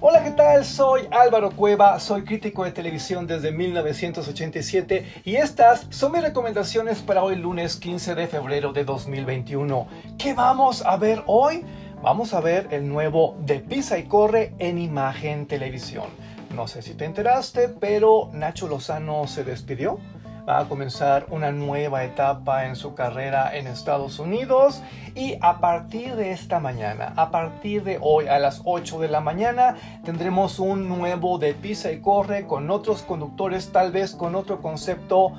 Hola, ¿qué tal? Soy Álvaro Cueva, soy crítico de televisión desde 1987 y estas son mis recomendaciones para hoy lunes 15 de febrero de 2021. ¿Qué vamos a ver hoy? Vamos a ver el nuevo De Pisa y Corre en Imagen Televisión. No sé si te enteraste, pero Nacho Lozano se despidió va a comenzar una nueva etapa en su carrera en Estados Unidos y a partir de esta mañana, a partir de hoy a las 8 de la mañana, tendremos un nuevo de Pisa y Corre con otros conductores, tal vez con otro concepto.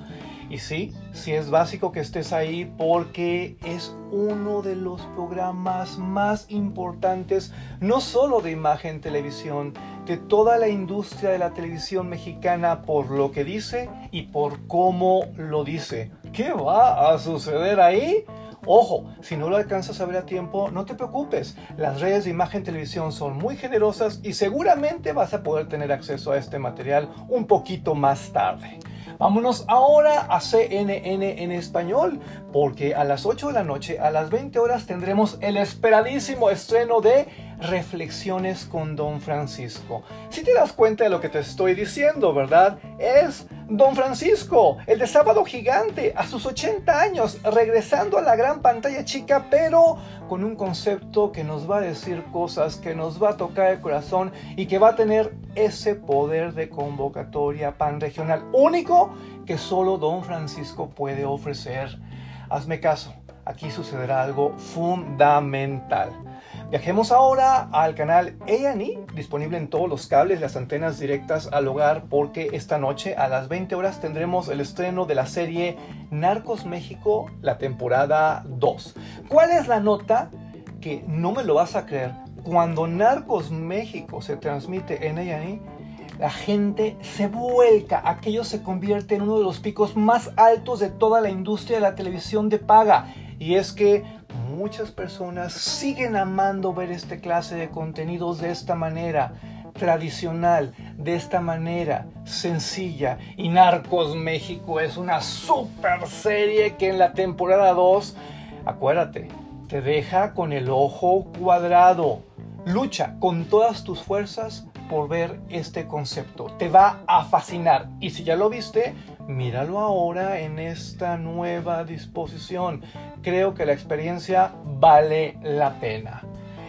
Y sí, sí es básico que estés ahí porque es uno de los programas más importantes, no solo de imagen televisión, de toda la industria de la televisión mexicana por lo que dice y por cómo lo dice. ¿Qué va a suceder ahí? Ojo, si no lo alcanzas a ver a tiempo, no te preocupes. Las redes de imagen televisión son muy generosas y seguramente vas a poder tener acceso a este material un poquito más tarde. Vámonos ahora a CNN en español, porque a las 8 de la noche, a las 20 horas, tendremos el esperadísimo estreno de Reflexiones con Don Francisco. Si te das cuenta de lo que te estoy diciendo, ¿verdad? Es Don Francisco, el de Sábado Gigante, a sus 80 años, regresando a la gran pantalla chica, pero con un concepto que nos va a decir cosas, que nos va a tocar el corazón y que va a tener ese poder de convocatoria pan regional único que solo Don Francisco puede ofrecer. Hazme caso, aquí sucederá algo fundamental. Viajemos ahora al canal A&E, disponible en todos los cables, las antenas directas al hogar, porque esta noche a las 20 horas tendremos el estreno de la serie Narcos México, la temporada 2. ¿Cuál es la nota? Que no me lo vas a creer. Cuando Narcos México se transmite en A&E, la gente se vuelca, aquello se convierte en uno de los picos más altos de toda la industria de la televisión de paga. Y es que muchas personas siguen amando ver este clase de contenidos de esta manera tradicional, de esta manera sencilla. Y Narcos México es una super serie que en la temporada 2, acuérdate, te deja con el ojo cuadrado. Lucha con todas tus fuerzas por ver este concepto. Te va a fascinar. Y si ya lo viste, míralo ahora en esta nueva disposición. Creo que la experiencia vale la pena.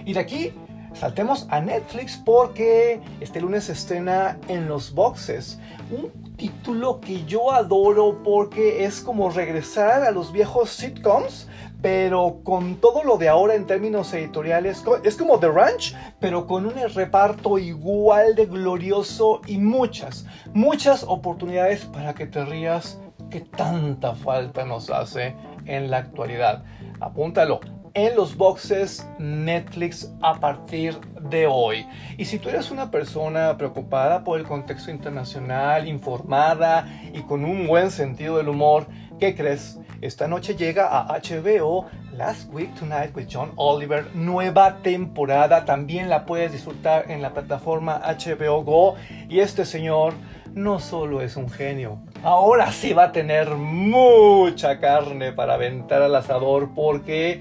Y de aquí saltemos a Netflix porque este lunes se estrena en los boxes. Un título que yo adoro porque es como regresar a los viejos sitcoms, pero con todo lo de ahora en términos editoriales, es como The Ranch, pero con un reparto igual de glorioso y muchas, muchas oportunidades para que te rías que tanta falta nos hace en la actualidad. Apúntalo, en los boxes Netflix a partir de hoy. Y si tú eres una persona preocupada por el contexto internacional, informada y con un buen sentido del humor, ¿qué crees? Esta noche llega a HBO Last Week Tonight with John Oliver, nueva temporada. También la puedes disfrutar en la plataforma HBO Go. Y este señor no solo es un genio, ahora sí va a tener mucha carne para aventar al asador porque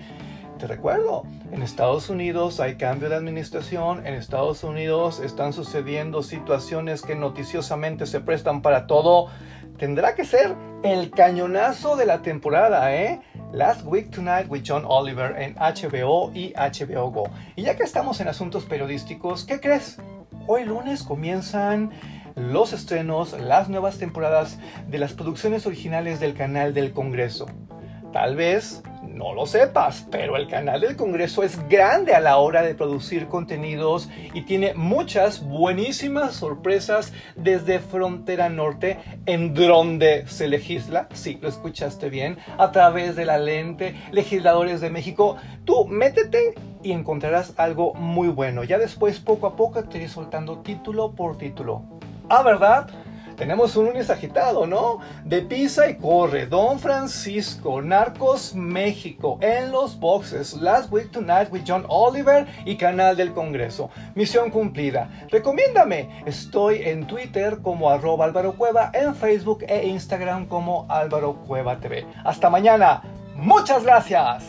te recuerdo, en Estados Unidos hay cambio de administración, en Estados Unidos están sucediendo situaciones que noticiosamente se prestan para todo. Tendrá que ser el cañonazo de la temporada, ¿eh? Last Week Tonight with John Oliver en HBO y HBO Go. Y ya que estamos en asuntos periodísticos, ¿qué crees? Hoy lunes comienzan los estrenos, las nuevas temporadas de las producciones originales del canal del Congreso. Tal vez no lo sepas, pero el canal del Congreso es grande a la hora de producir contenidos y tiene muchas buenísimas sorpresas desde Frontera Norte, en donde se legisla, sí, lo escuchaste bien, a través de la lente, legisladores de México. Tú métete y encontrarás algo muy bueno. Ya después, poco a poco, te iré soltando título por título. Ah, ¿verdad? Tenemos un lunes agitado, ¿no? De Pisa y Corre, Don Francisco, Narcos México, En los Boxes, Last Week Tonight with John Oliver y Canal del Congreso. Misión cumplida. Recomiéndame. Estoy en Twitter como arroba Álvaro Cueva, en Facebook e Instagram como Álvaro Cueva TV. Hasta mañana. Muchas gracias.